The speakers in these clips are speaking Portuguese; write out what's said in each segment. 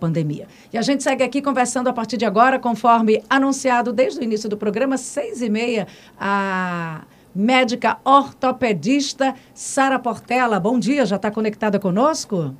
pandemia. E a gente segue aqui conversando a partir de agora, conforme anunciado desde o início do programa, seis e meia, a médica ortopedista Sara Portela. Bom dia, já está conectada conosco?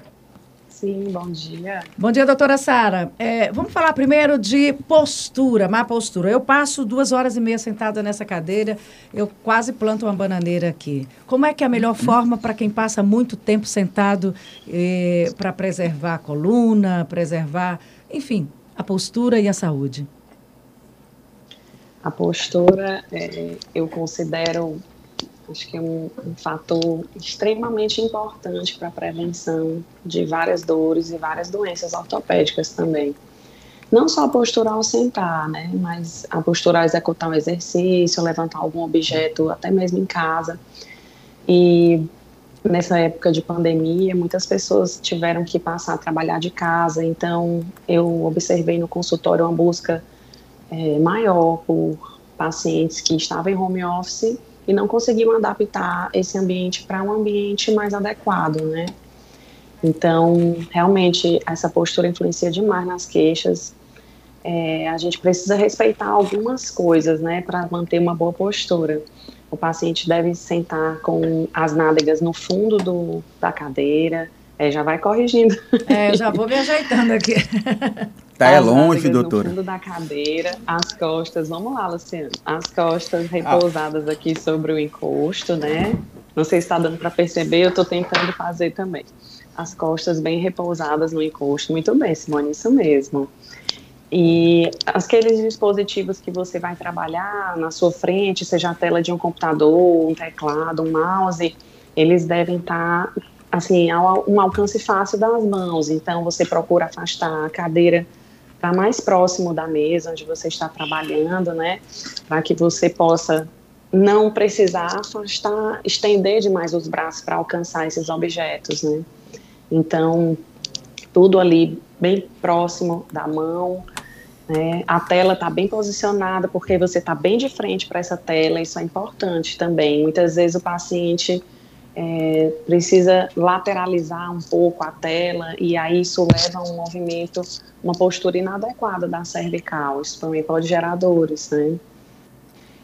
Sim, bom dia. Bom dia, doutora Sara. É, vamos falar primeiro de postura, má postura. Eu passo duas horas e meia sentada nessa cadeira, eu quase planto uma bananeira aqui. Como é que é a melhor forma para quem passa muito tempo sentado eh, para preservar a coluna, preservar, enfim, a postura e a saúde? A postura, é, eu considero Acho que é um, um fator extremamente importante para a prevenção de várias dores e várias doenças ortopédicas também. Não só a postura ao sentar, né, mas a postura ao executar um exercício, levantar algum objeto, até mesmo em casa. E nessa época de pandemia, muitas pessoas tiveram que passar a trabalhar de casa, então eu observei no consultório uma busca é, maior por pacientes que estavam em home office e não conseguiam adaptar esse ambiente para um ambiente mais adequado, né? Então, realmente, essa postura influencia demais nas queixas. É, a gente precisa respeitar algumas coisas, né, para manter uma boa postura. O paciente deve sentar com as nádegas no fundo do, da cadeira. É, já vai corrigindo. É, eu já vou me ajeitando aqui. Tá é longe, doutora. No fundo da cadeira, as costas, vamos lá, Luciano. As costas repousadas ah. aqui sobre o encosto, né? Não sei se está dando para perceber, eu estou tentando fazer também. As costas bem repousadas no encosto. Muito bem, Simone, isso mesmo. E aqueles dispositivos que você vai trabalhar na sua frente, seja a tela de um computador, um teclado, um mouse, eles devem estar tá, assim, ao um alcance fácil das mãos. Então você procura afastar a cadeira para mais próximo da mesa onde você está trabalhando, né? Para que você possa não precisar afastar, estender demais os braços para alcançar esses objetos, né? Então, tudo ali bem próximo da mão, né? A tela está bem posicionada porque você está bem de frente para essa tela, isso é importante também. Muitas vezes o paciente é, precisa lateralizar um pouco a tela e aí isso leva a um movimento, uma postura inadequada da cervical. Isso também pode gerar dores, né?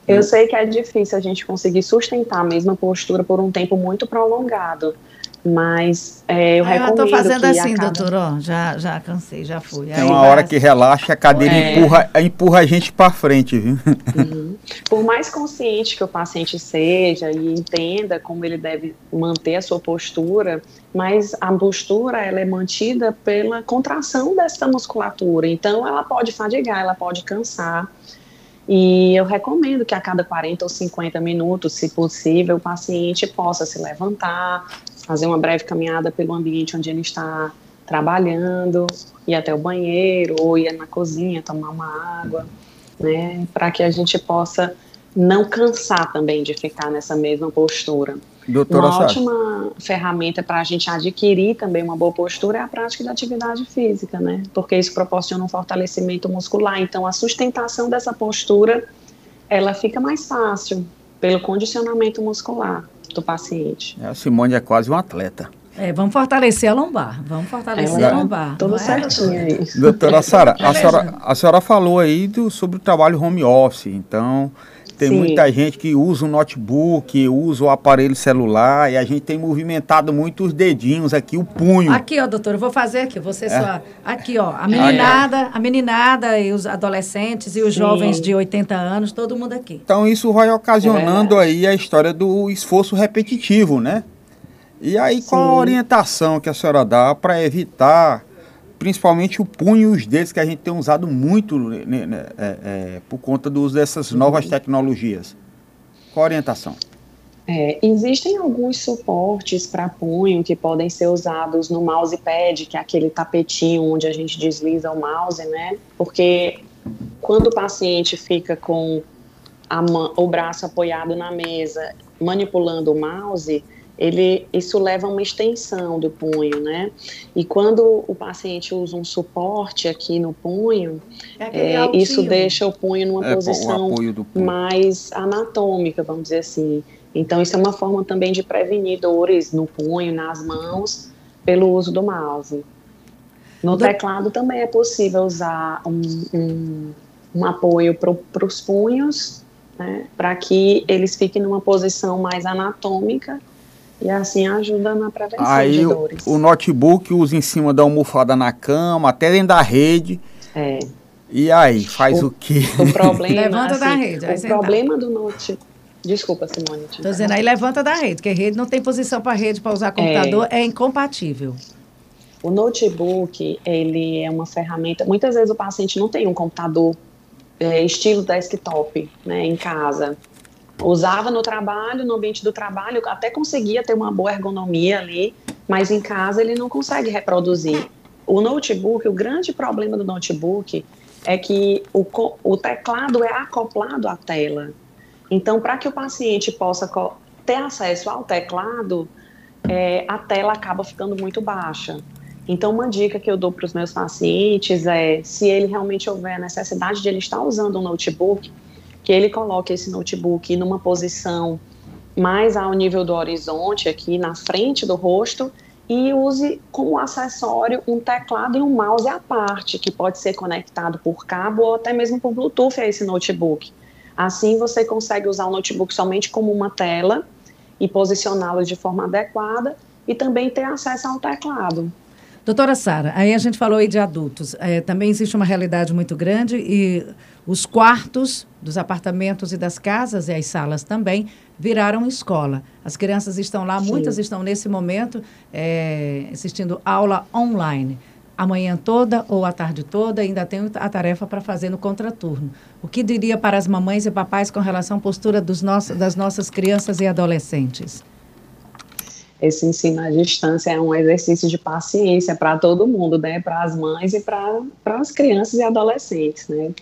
Eu sei que é difícil a gente conseguir sustentar a mesma postura por um tempo muito prolongado, mas é, eu ah, recomendo. Eu estou fazendo assim, cada... doutor, ó, já, já cansei, já fui. É uma hora que relaxa, a cadeira é... empurra, empurra a gente para frente, viu? Uhum. Por mais consciente que o paciente seja e entenda como ele deve manter a sua postura, mas a postura ela é mantida pela contração dessa musculatura. Então, ela pode fadigar, ela pode cansar. E eu recomendo que a cada 40 ou 50 minutos, se possível, o paciente possa se levantar, fazer uma breve caminhada pelo ambiente onde ele está trabalhando, ir até o banheiro ou ir na cozinha tomar uma água, né, para que a gente possa não cansar também de ficar nessa mesma postura. Doutora uma ótima ferramenta para a gente adquirir também uma boa postura é a prática da atividade física, né? Porque isso proporciona um fortalecimento muscular. Então, a sustentação dessa postura, ela fica mais fácil pelo condicionamento muscular do paciente. A Simone é quase um atleta. É, vamos fortalecer a lombar. Vamos fortalecer é, a lombar. Tudo é? certinho aí. Doutora Sara, a senhora, a senhora falou aí do, sobre o trabalho home office. Então, tem Sim. muita gente que usa o notebook, usa o aparelho celular e a gente tem movimentado muito os dedinhos aqui, o punho. Aqui, ó, doutor, eu vou fazer aqui, você é. só. Aqui, ó, a meninada, a meninada e os adolescentes e os Sim. jovens de 80 anos, todo mundo aqui. Então isso vai ocasionando é aí a história do esforço repetitivo, né? E aí Sim. qual a orientação que a senhora dá para evitar principalmente o punho e os dedos que a gente tem usado muito né, né, né, é, é, por conta do uso dessas novas tecnologias. Qual a orientação? É, existem alguns suportes para punho que podem ser usados no mousepad, que é aquele tapetinho onde a gente desliza o mouse, né? Porque quando o paciente fica com a, o braço apoiado na mesa, manipulando o mouse, ele, isso leva a uma extensão do punho, né? E quando o paciente usa um suporte aqui no punho, é é, isso deixa o punho numa é, posição punho. mais anatômica, vamos dizer assim. Então, isso é uma forma também de prevenir dores no punho, nas mãos, pelo uso do mouse. No teclado também é possível usar um, um, um apoio para os punhos, né, para que eles fiquem numa posição mais anatômica e assim ajuda na prevenção Aí, de dores. O notebook usa em cima da almofada na cama, até dentro da rede. É. E aí, faz o, o quê? O problema, levanta assim, da rede. O problema do note... Desculpa, Simone. Estou dizendo, aí levanta da rede, porque rede não tem posição para rede para usar computador, é. é incompatível. O notebook, ele é uma ferramenta. Muitas vezes o paciente não tem um computador é, estilo desktop, né, em casa. Usava no trabalho, no ambiente do trabalho, até conseguia ter uma boa ergonomia ali, mas em casa ele não consegue reproduzir. O notebook, o grande problema do notebook é que o, o teclado é acoplado à tela. Então, para que o paciente possa ter acesso ao teclado, é, a tela acaba ficando muito baixa. Então, uma dica que eu dou para os meus pacientes é, se ele realmente houver necessidade de ele estar usando um notebook, que ele coloque esse notebook numa posição mais ao nível do horizonte, aqui na frente do rosto, e use como acessório um teclado e um mouse à parte, que pode ser conectado por cabo ou até mesmo por Bluetooth a esse notebook. Assim, você consegue usar o notebook somente como uma tela e posicioná-lo de forma adequada e também ter acesso ao teclado. Doutora Sara, aí a gente falou aí de adultos. É, também existe uma realidade muito grande e os quartos dos apartamentos e das casas e as salas também viraram escola. As crianças estão lá, Sim. muitas estão nesse momento é, assistindo aula online. A manhã toda ou a tarde toda ainda tem a tarefa para fazer no contraturno. O que diria para as mamães e papais com relação à postura dos nossos, das nossas crianças e adolescentes? Esse ensino à distância é um exercício de paciência para todo mundo, né? Para as mães e para as crianças e adolescentes, né?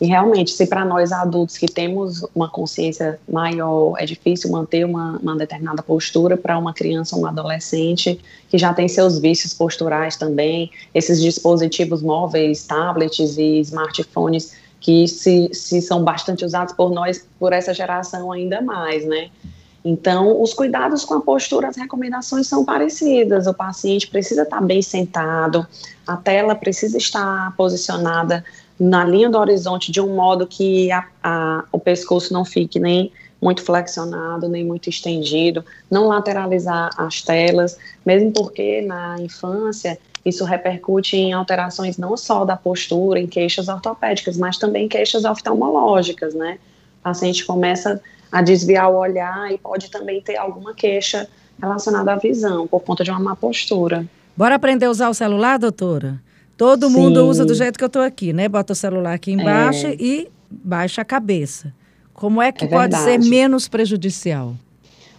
E realmente, se para nós adultos que temos uma consciência maior, é difícil manter uma, uma determinada postura, para uma criança ou um adolescente que já tem seus vícios posturais também, esses dispositivos móveis, tablets e smartphones que se, se são bastante usados por nós, por essa geração ainda mais, né? Então, os cuidados com a postura, as recomendações são parecidas. O paciente precisa estar bem sentado, a tela precisa estar posicionada na linha do horizonte de um modo que a, a, o pescoço não fique nem muito flexionado, nem muito estendido, não lateralizar as telas, mesmo porque na infância isso repercute em alterações não só da postura, em queixas ortopédicas, mas também queixas oftalmológicas, né? O paciente começa a desviar o olhar e pode também ter alguma queixa relacionada à visão, por conta de uma má postura. Bora aprender a usar o celular, doutora? Todo Sim. mundo usa do jeito que eu estou aqui, né? Bota o celular aqui embaixo é. e baixa a cabeça. Como é que é pode ser menos prejudicial?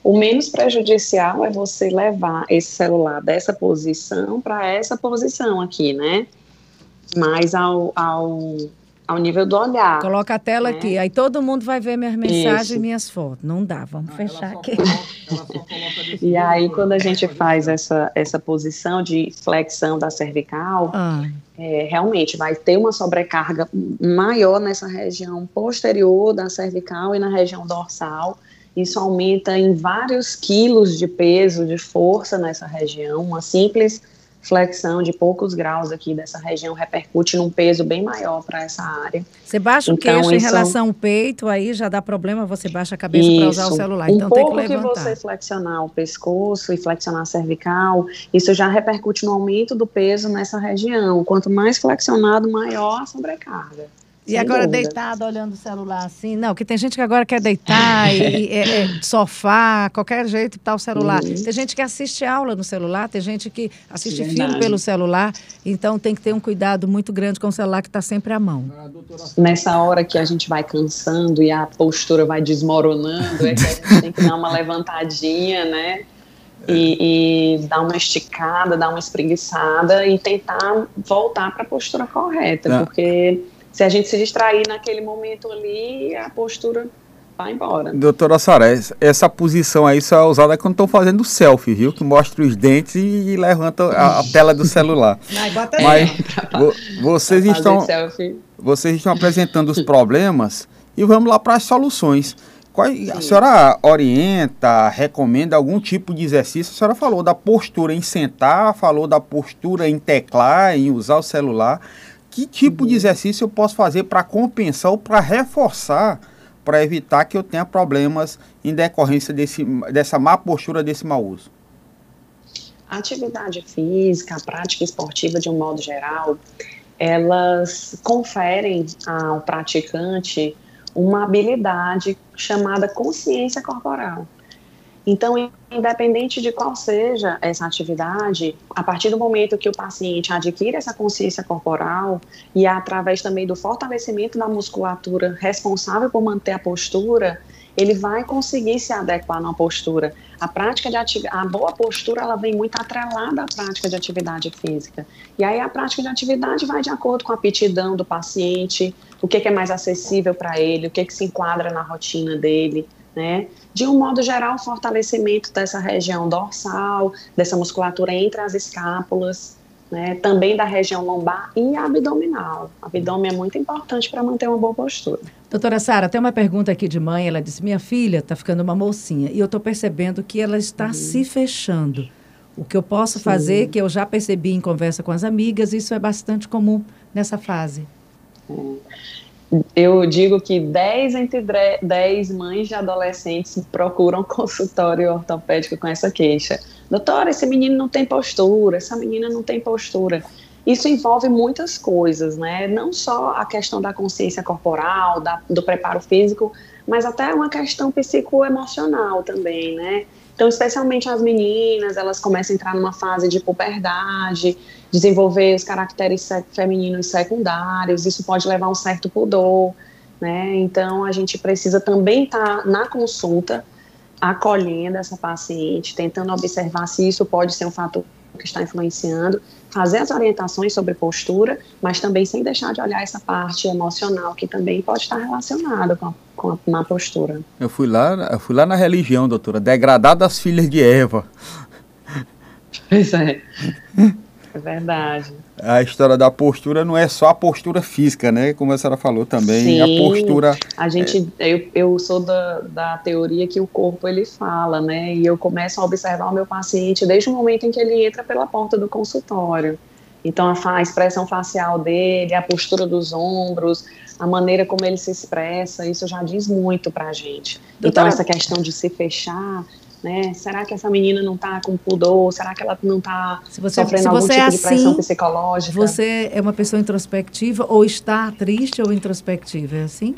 O menos prejudicial é você levar esse celular dessa posição para essa posição aqui, né? Mais ao, ao ao nível do olhar. Coloca a tela né? aqui, aí todo mundo vai ver minhas mensagens Isso. e minhas fotos. Não dá, vamos ah, fechar aqui. Coloca, e aí, quando a gente faz essa, essa posição de flexão da cervical, ah. é, realmente vai ter uma sobrecarga maior nessa região posterior da cervical e na região dorsal. Isso aumenta em vários quilos de peso, de força nessa região. Uma simples flexão de poucos graus aqui dessa região repercute num peso bem maior para essa área. Você baixa então, o queixo em relação ao peito, aí já dá problema, você baixa a cabeça para usar o celular. Um então pouco tem que levantar. que você flexionar o pescoço e flexionar a cervical, isso já repercute no aumento do peso nessa região. Quanto mais flexionado, maior a sobrecarga. E agora dúvida. deitado olhando o celular assim, não, que tem gente que agora quer deitar e, e é, é, sofá, qualquer jeito tá o celular. Uhum. Tem gente que assiste aula no celular, tem gente que assiste Verdade. filme pelo celular, então tem que ter um cuidado muito grande com o celular que está sempre à mão. Nessa hora que a gente vai cansando e a postura vai desmoronando, é que a gente tem que dar uma levantadinha, né? E, e, dar uma esticada, dar uma espreguiçada e tentar voltar para a postura correta, é. porque se a gente se distrair naquele momento ali, a postura vai embora. Doutora Sara, essa posição aí só é usada quando estão fazendo selfie, viu? Que mostra os dentes e levanta a, a tela do celular. Mas vo, vocês estão vocês estão apresentando os problemas e vamos lá para as soluções. Qual, a senhora orienta, recomenda algum tipo de exercício? A senhora falou da postura em sentar, falou da postura em teclar, em usar o celular. Que tipo de exercício eu posso fazer para compensar ou para reforçar, para evitar que eu tenha problemas em decorrência desse, dessa má postura, desse mau uso? Atividade física, a prática esportiva de um modo geral, elas conferem ao praticante uma habilidade chamada consciência corporal. Então, independente de qual seja essa atividade, a partir do momento que o paciente adquire essa consciência corporal e através também do fortalecimento da musculatura responsável por manter a postura, ele vai conseguir se adequar na postura. A prática de a boa postura ela vem muito atrelada à prática de atividade física. E aí a prática de atividade vai de acordo com a aptidão do paciente, o que, que é mais acessível para ele, o que, que se enquadra na rotina dele. Né? De um modo geral, fortalecimento dessa região dorsal, dessa musculatura entre as escápulas, né? também da região lombar e abdominal. O abdômen é muito importante para manter uma boa postura. Doutora Sara, tem uma pergunta aqui de mãe. Ela disse: Minha filha está ficando uma mocinha e eu estou percebendo que ela está uhum. se fechando. O que eu posso Sim. fazer, que eu já percebi em conversa com as amigas, isso é bastante comum nessa fase. Eu digo que 10 entre 10 mães de adolescentes procuram consultório ortopédico com essa queixa. Doutora, esse menino não tem postura, essa menina não tem postura. Isso envolve muitas coisas, né? Não só a questão da consciência corporal, da, do preparo físico, mas até uma questão psicoemocional também, né? Então, especialmente as meninas, elas começam a entrar numa fase de puberdade, desenvolver os caracteres femininos secundários, isso pode levar a um certo pudor, né? Então, a gente precisa também estar tá na consulta, acolhendo essa paciente, tentando observar se isso pode ser um fator que está influenciando, fazer as orientações sobre postura, mas também sem deixar de olhar essa parte emocional que também pode estar relacionada com a, com a má postura. Eu fui lá, eu fui lá na religião, doutora, degradar das filhas de Eva. Pois é. É verdade. A história da postura não é só a postura física, né? Como a senhora falou também, Sim, a postura. A gente, é... eu, eu sou da, da teoria que o corpo ele fala, né? E eu começo a observar o meu paciente desde o momento em que ele entra pela porta do consultório. Então, a, a expressão facial dele, a postura dos ombros, a maneira como ele se expressa, isso já diz muito pra gente. Doutora, então, essa questão de se fechar né? Será que essa menina não está com pudor? Será que ela não está sofrendo algum tipo é assim, de pressão psicológica? Você é uma pessoa introspectiva ou está triste ou introspectiva? É assim?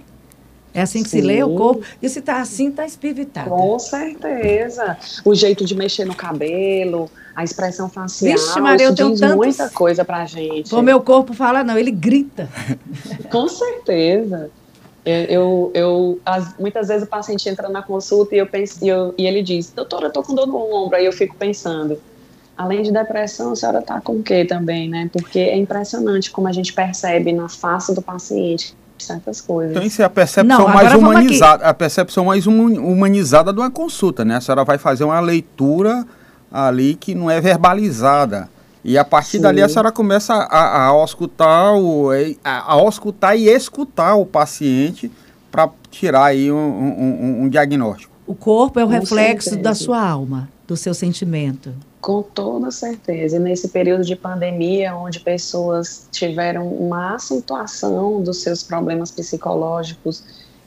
É assim que Sim. se lê o corpo? E se está assim, está espivitado. Com certeza. O jeito de mexer no cabelo, a expressão facial, Vixe, Maria, eu diz tantos... muita coisa pra gente. O meu corpo fala não, ele grita. Com certeza. Eu, eu, as, muitas vezes o paciente entra na consulta e, eu penso, e, eu, e ele diz, doutora, eu tô com dor no ombro. Aí eu fico pensando, além de depressão, a senhora tá com o quê também, né? Porque é impressionante como a gente percebe na face do paciente certas coisas. Então isso é a percepção Não, mais humanizada, a percepção mais humanizada de uma consulta, né? A senhora vai fazer uma leitura ali que não é verbalizada. E a partir Sim. dali a senhora começa a, a, escutar o, a, a escutar e escutar o paciente para tirar aí um, um, um, diagnóstico. O corpo é o Com reflexo certeza. da sua alma, do seu sentimento. Com toda certeza. E nesse período de pandemia, onde pessoas tiveram uma acentuação dos seus problemas psicológicos,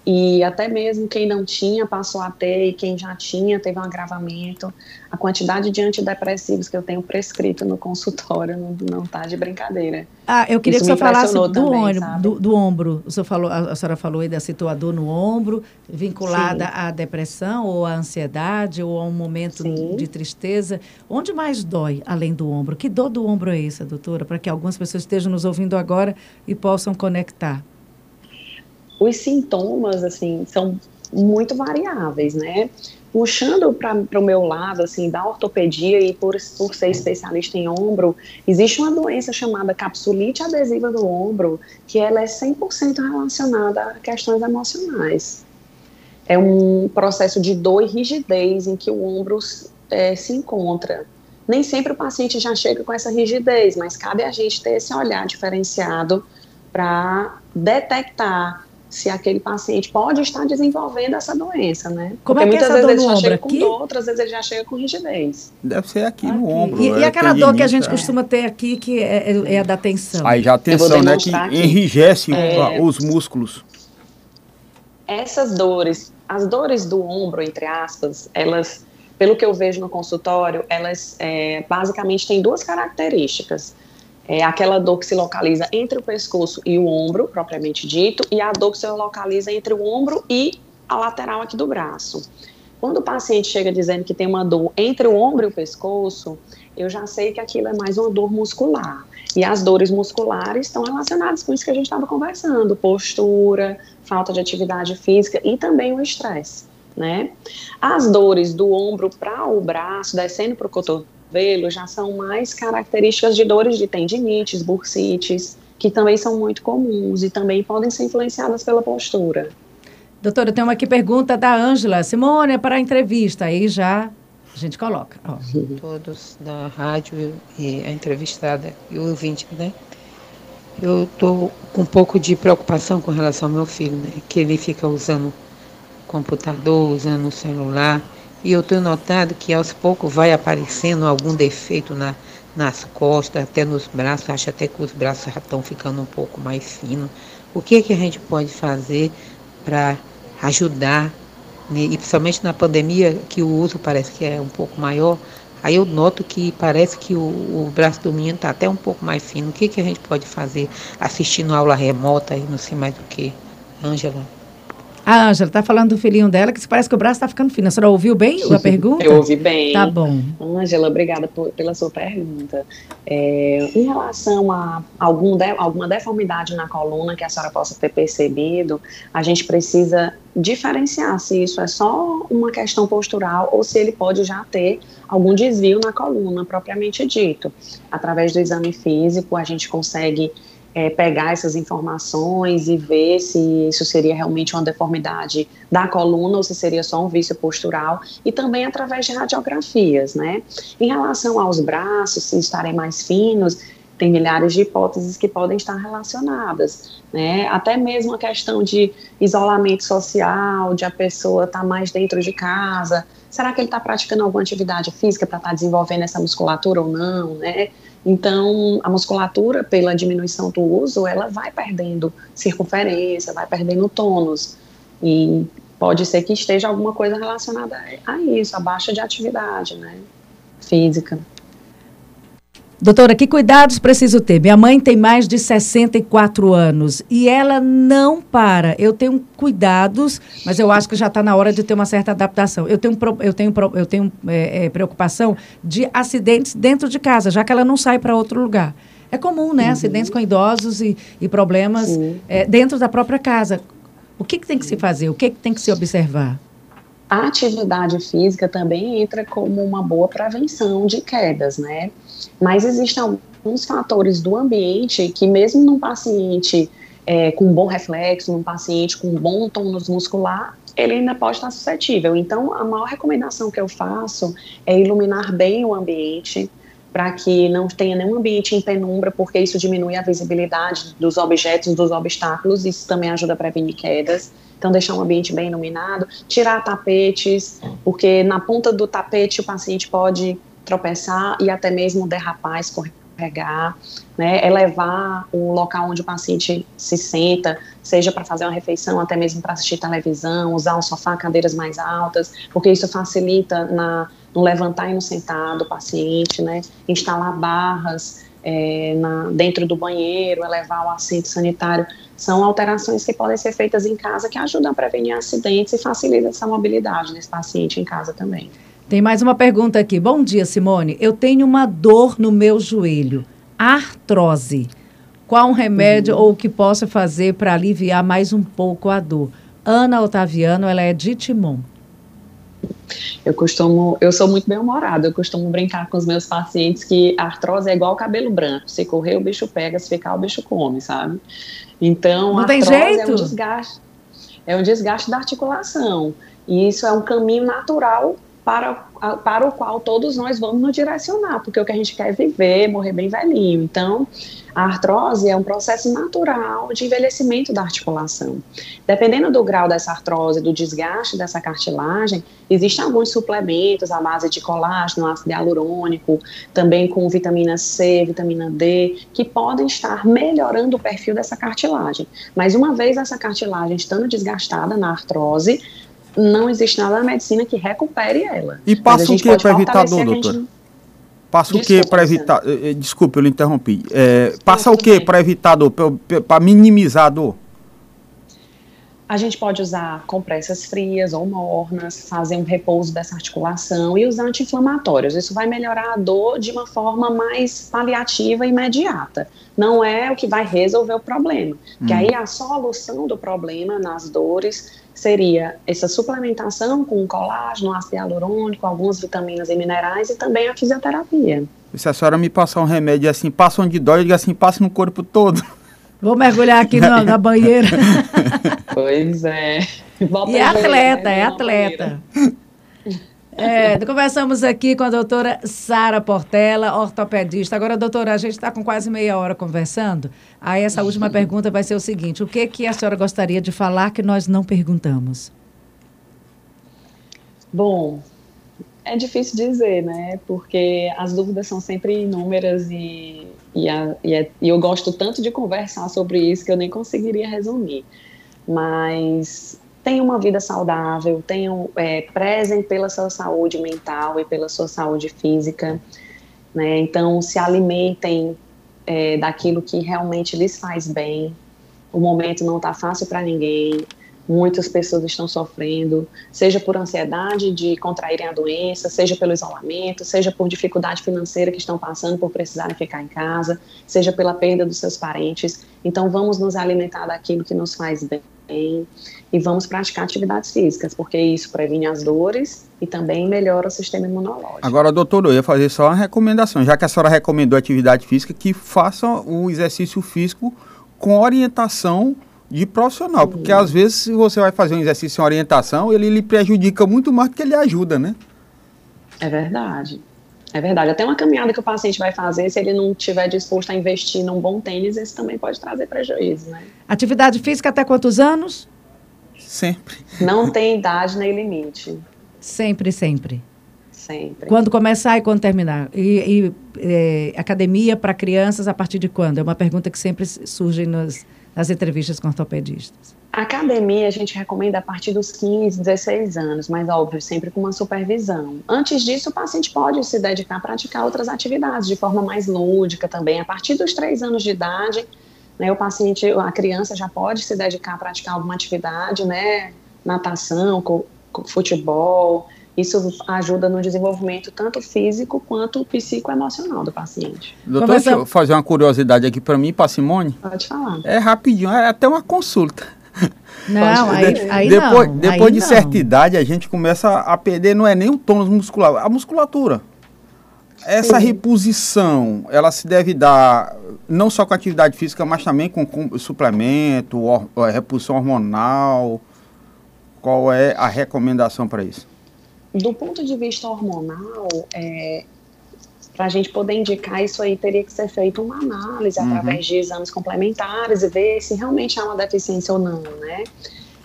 e até mesmo quem não tinha passou a ter, e quem já tinha teve um agravamento. A quantidade de antidepressivos que eu tenho prescrito no consultório não, está de brincadeira. Ah, eu queria Isso que você falasse do, também, do, do, ombro. O falou, a, a senhora falou aí da situação no ombro, vinculada Sim. à depressão ou à ansiedade ou a um momento Sim. de tristeza. Onde mais dói além do ombro? Que dor do ombro é essa, doutora? Para que algumas pessoas estejam nos ouvindo agora e possam conectar os sintomas, assim, são muito variáveis, né? Puxando para o meu lado, assim, da ortopedia e por, por ser especialista em ombro, existe uma doença chamada capsulite adesiva do ombro, que ela é 100% relacionada a questões emocionais. É um processo de dor e rigidez em que o ombro é, se encontra. Nem sempre o paciente já chega com essa rigidez, mas cabe a gente ter esse olhar diferenciado para detectar se aquele paciente pode estar desenvolvendo essa doença, né? Como Porque é que muitas vezes ele já chega aqui? com dor, outras vezes ele já chega com rigidez. Deve ser aqui, aqui. no ombro. E, e é aquela dor que a gente é. costuma ter aqui, que é, é, é a da tensão. Aí já a tensão, né? Que aqui. enrijece é, os músculos. Essas dores, as dores do ombro, entre aspas, elas, pelo que eu vejo no consultório, elas é, basicamente têm duas características é aquela dor que se localiza entre o pescoço e o ombro, propriamente dito, e a dor que se localiza entre o ombro e a lateral aqui do braço. Quando o paciente chega dizendo que tem uma dor entre o ombro e o pescoço, eu já sei que aquilo é mais uma dor muscular. E as dores musculares estão relacionadas com isso que a gente estava conversando: postura, falta de atividade física e também o estresse. Né? As dores do ombro para o braço, descendo para o cotovelo, cotovelo já são mais características de dores de tendinites, bursites, que também são muito comuns e também podem ser influenciadas pela postura. Doutora, tem uma aqui pergunta da Ângela. Simone, é para a entrevista. Aí já a gente coloca. Ó. Todos da rádio e a entrevistada e o ouvinte, né? Eu estou com um pouco de preocupação com relação ao meu filho, né? Que ele fica usando computador, usando celular. E eu tenho notado que aos poucos vai aparecendo algum defeito na, nas costas, até nos braços, acho até que os braços já estão ficando um pouco mais finos. O que, é que a gente pode fazer para ajudar, né? e principalmente na pandemia, que o uso parece que é um pouco maior, aí eu noto que parece que o, o braço do menino está até um pouco mais fino. O que, que a gente pode fazer assistindo aula remota e não sei mais do que? Ângela? A Ângela está falando do filhinho dela, que parece que o braço está ficando fino. A senhora ouviu bem a pergunta? Eu ouvi bem. Tá bom. Ângela, obrigada por, pela sua pergunta. É, em relação a algum de, alguma deformidade na coluna que a senhora possa ter percebido, a gente precisa diferenciar se isso é só uma questão postural ou se ele pode já ter algum desvio na coluna, propriamente dito. Através do exame físico, a gente consegue é, pegar essas informações e ver se isso seria realmente uma deformidade da coluna ou se seria só um vício postural e também através de radiografias, né? Em relação aos braços, se estarem mais finos, tem milhares de hipóteses que podem estar relacionadas, né? Até mesmo a questão de isolamento social, de a pessoa estar tá mais dentro de casa. Será que ele está praticando alguma atividade física para estar tá desenvolvendo essa musculatura ou não, né? Então, a musculatura, pela diminuição do uso, ela vai perdendo circunferência, vai perdendo tônus. E pode ser que esteja alguma coisa relacionada a isso, a baixa de atividade né, física. Doutora, que cuidados preciso ter? Minha mãe tem mais de 64 anos e ela não para. Eu tenho cuidados, mas eu acho que já está na hora de ter uma certa adaptação. Eu tenho, eu tenho, eu tenho é, é, preocupação de acidentes dentro de casa, já que ela não sai para outro lugar. É comum, né? Uhum. Acidentes com idosos e, e problemas é, dentro da própria casa. O que, que tem que se fazer? O que, que tem que se observar? A atividade física também entra como uma boa prevenção de quedas, né? Mas existem alguns fatores do ambiente que, mesmo num paciente é, com bom reflexo, num paciente com bom tônus muscular, ele ainda pode estar suscetível. Então, a maior recomendação que eu faço é iluminar bem o ambiente, para que não tenha nenhum ambiente em penumbra, porque isso diminui a visibilidade dos objetos, dos obstáculos, isso também ajuda a prevenir quedas. Então, deixar um ambiente bem iluminado, tirar tapetes, porque na ponta do tapete o paciente pode tropeçar e até mesmo derrapar, escorregar, né, elevar o local onde o paciente se senta, seja para fazer uma refeição, até mesmo para assistir televisão, usar um sofá, cadeiras mais altas, porque isso facilita na, no levantar e no sentar do paciente, né, instalar barras é, na, dentro do banheiro, elevar o assento sanitário, são alterações que podem ser feitas em casa que ajudam a prevenir acidentes e facilitam essa mobilidade desse paciente em casa também. Tem mais uma pergunta aqui. Bom dia, Simone. Eu tenho uma dor no meu joelho, artrose. Qual um remédio uhum. ou o que posso fazer para aliviar mais um pouco a dor? Ana Otaviano, ela é de Timon. Eu costumo, eu sou muito bem humorada, eu costumo brincar com os meus pacientes que a artrose é igual cabelo branco, se correr o bicho pega, se ficar o bicho come, sabe? Então, Não a tem jeito? é um desgaste, é um desgaste da articulação, e isso é um caminho natural para, para o qual todos nós vamos nos direcionar, porque o que a gente quer é viver, morrer bem velhinho. Então, a artrose é um processo natural de envelhecimento da articulação. Dependendo do grau dessa artrose, do desgaste dessa cartilagem, existem alguns suplementos à base de colágeno, ácido hialurônico, também com vitamina C, vitamina D, que podem estar melhorando o perfil dessa cartilagem. Mas uma vez essa cartilagem estando desgastada na artrose, não existe nada na medicina que recupere ela. E passa o que para evitar dor, doutor? Passa o que para evitar. Eh, eh, desculpe, eu lhe interrompi. É, passa o que para evitar dor, para minimizar a dor? A gente pode usar compressas frias ou mornas, fazer um repouso dessa articulação e usar anti-inflamatórios. Isso vai melhorar a dor de uma forma mais paliativa e imediata. Não é o que vai resolver o problema. Hum. Que aí a solução do problema nas dores seria essa suplementação com colágeno, ácido hialurônico, algumas vitaminas e minerais e também a fisioterapia. Se a senhora me passar um remédio assim, passa onde dói, eu digo assim, passa no corpo todo. Vou mergulhar aqui no, na banheira. Pois é. Volta e é atleta, é atleta. É, conversamos aqui com a doutora Sara Portela, ortopedista. Agora, doutora, a gente está com quase meia hora conversando. Aí essa última pergunta vai ser o seguinte: o que, que a senhora gostaria de falar que nós não perguntamos? Bom, é difícil dizer, né? Porque as dúvidas são sempre inúmeras e, e, a, e, é, e eu gosto tanto de conversar sobre isso que eu nem conseguiria resumir. Mas tenham uma vida saudável, tenham, é, prezem pela sua saúde mental e pela sua saúde física, né? Então, se alimentem é, daquilo que realmente lhes faz bem. O momento não está fácil para ninguém. Muitas pessoas estão sofrendo, seja por ansiedade de contraírem a doença, seja pelo isolamento, seja por dificuldade financeira que estão passando por precisarem ficar em casa, seja pela perda dos seus parentes. Então, vamos nos alimentar daquilo que nos faz bem e vamos praticar atividades físicas, porque isso previne as dores e também melhora o sistema imunológico. Agora, doutor, eu ia fazer só uma recomendação, já que a senhora recomendou atividade física, que faça o exercício físico com orientação de profissional, porque às vezes se você vai fazer um exercício sem orientação, ele lhe prejudica muito mais do que ele ajuda, né? É verdade. É verdade. Até uma caminhada que o paciente vai fazer, se ele não estiver disposto a investir num bom tênis, isso também pode trazer prejuízo, né? Atividade física até quantos anos? Sempre. Não tem idade nem limite. Sempre, sempre. Sempre. Quando começar e quando terminar? E, e é, academia para crianças a partir de quando? É uma pergunta que sempre surge nos, nas entrevistas com ortopedistas. Academia a gente recomenda a partir dos 15, 16 anos, mas óbvio, sempre com uma supervisão. Antes disso, o paciente pode se dedicar a praticar outras atividades de forma mais lúdica também. A partir dos 3 anos de idade, né, o paciente, a criança já pode se dedicar a praticar alguma atividade, né, natação, futebol. Isso ajuda no desenvolvimento tanto físico quanto psicoemocional do paciente. Doutor, deixa eu fazer uma curiosidade aqui para mim, para Simone. Pode falar. É rapidinho, é até uma consulta. Não, aí, aí depois, não. Depois aí de não. certa idade, a gente começa a perder, não é nem o tônus muscular, a musculatura. Essa Sim. reposição, ela se deve dar não só com atividade física, mas também com, com suplemento, or, reposição hormonal. Qual é a recomendação para isso? Do ponto de vista hormonal, é, para a gente poder indicar isso aí, teria que ser feita uma análise uhum. através de exames complementares e ver se realmente há uma deficiência ou não, né?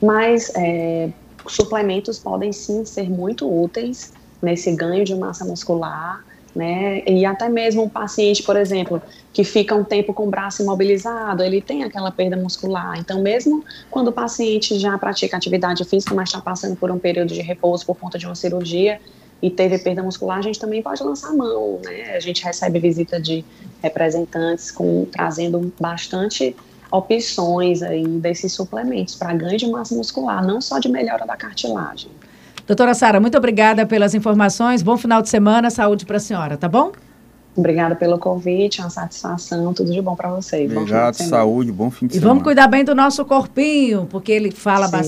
Mas é, suplementos podem sim ser muito úteis nesse ganho de massa muscular, né? E até mesmo um paciente, por exemplo, que fica um tempo com o braço imobilizado, ele tem aquela perda muscular. Então, mesmo quando o paciente já pratica atividade física, mas está passando por um período de repouso por conta de uma cirurgia, e teve perda muscular, a gente também pode lançar mão, né? A gente recebe visita de representantes com trazendo bastante opções aí desses suplementos para ganho de massa muscular, não só de melhora da cartilagem. Doutora Sara, muito obrigada pelas informações. Bom final de semana, saúde para a senhora, tá bom? Obrigada pelo convite, uma satisfação, tudo de bom para vocês. Obrigado, bom saúde, bom fim de e semana. E vamos cuidar bem do nosso corpinho, porque ele fala Sim. bastante.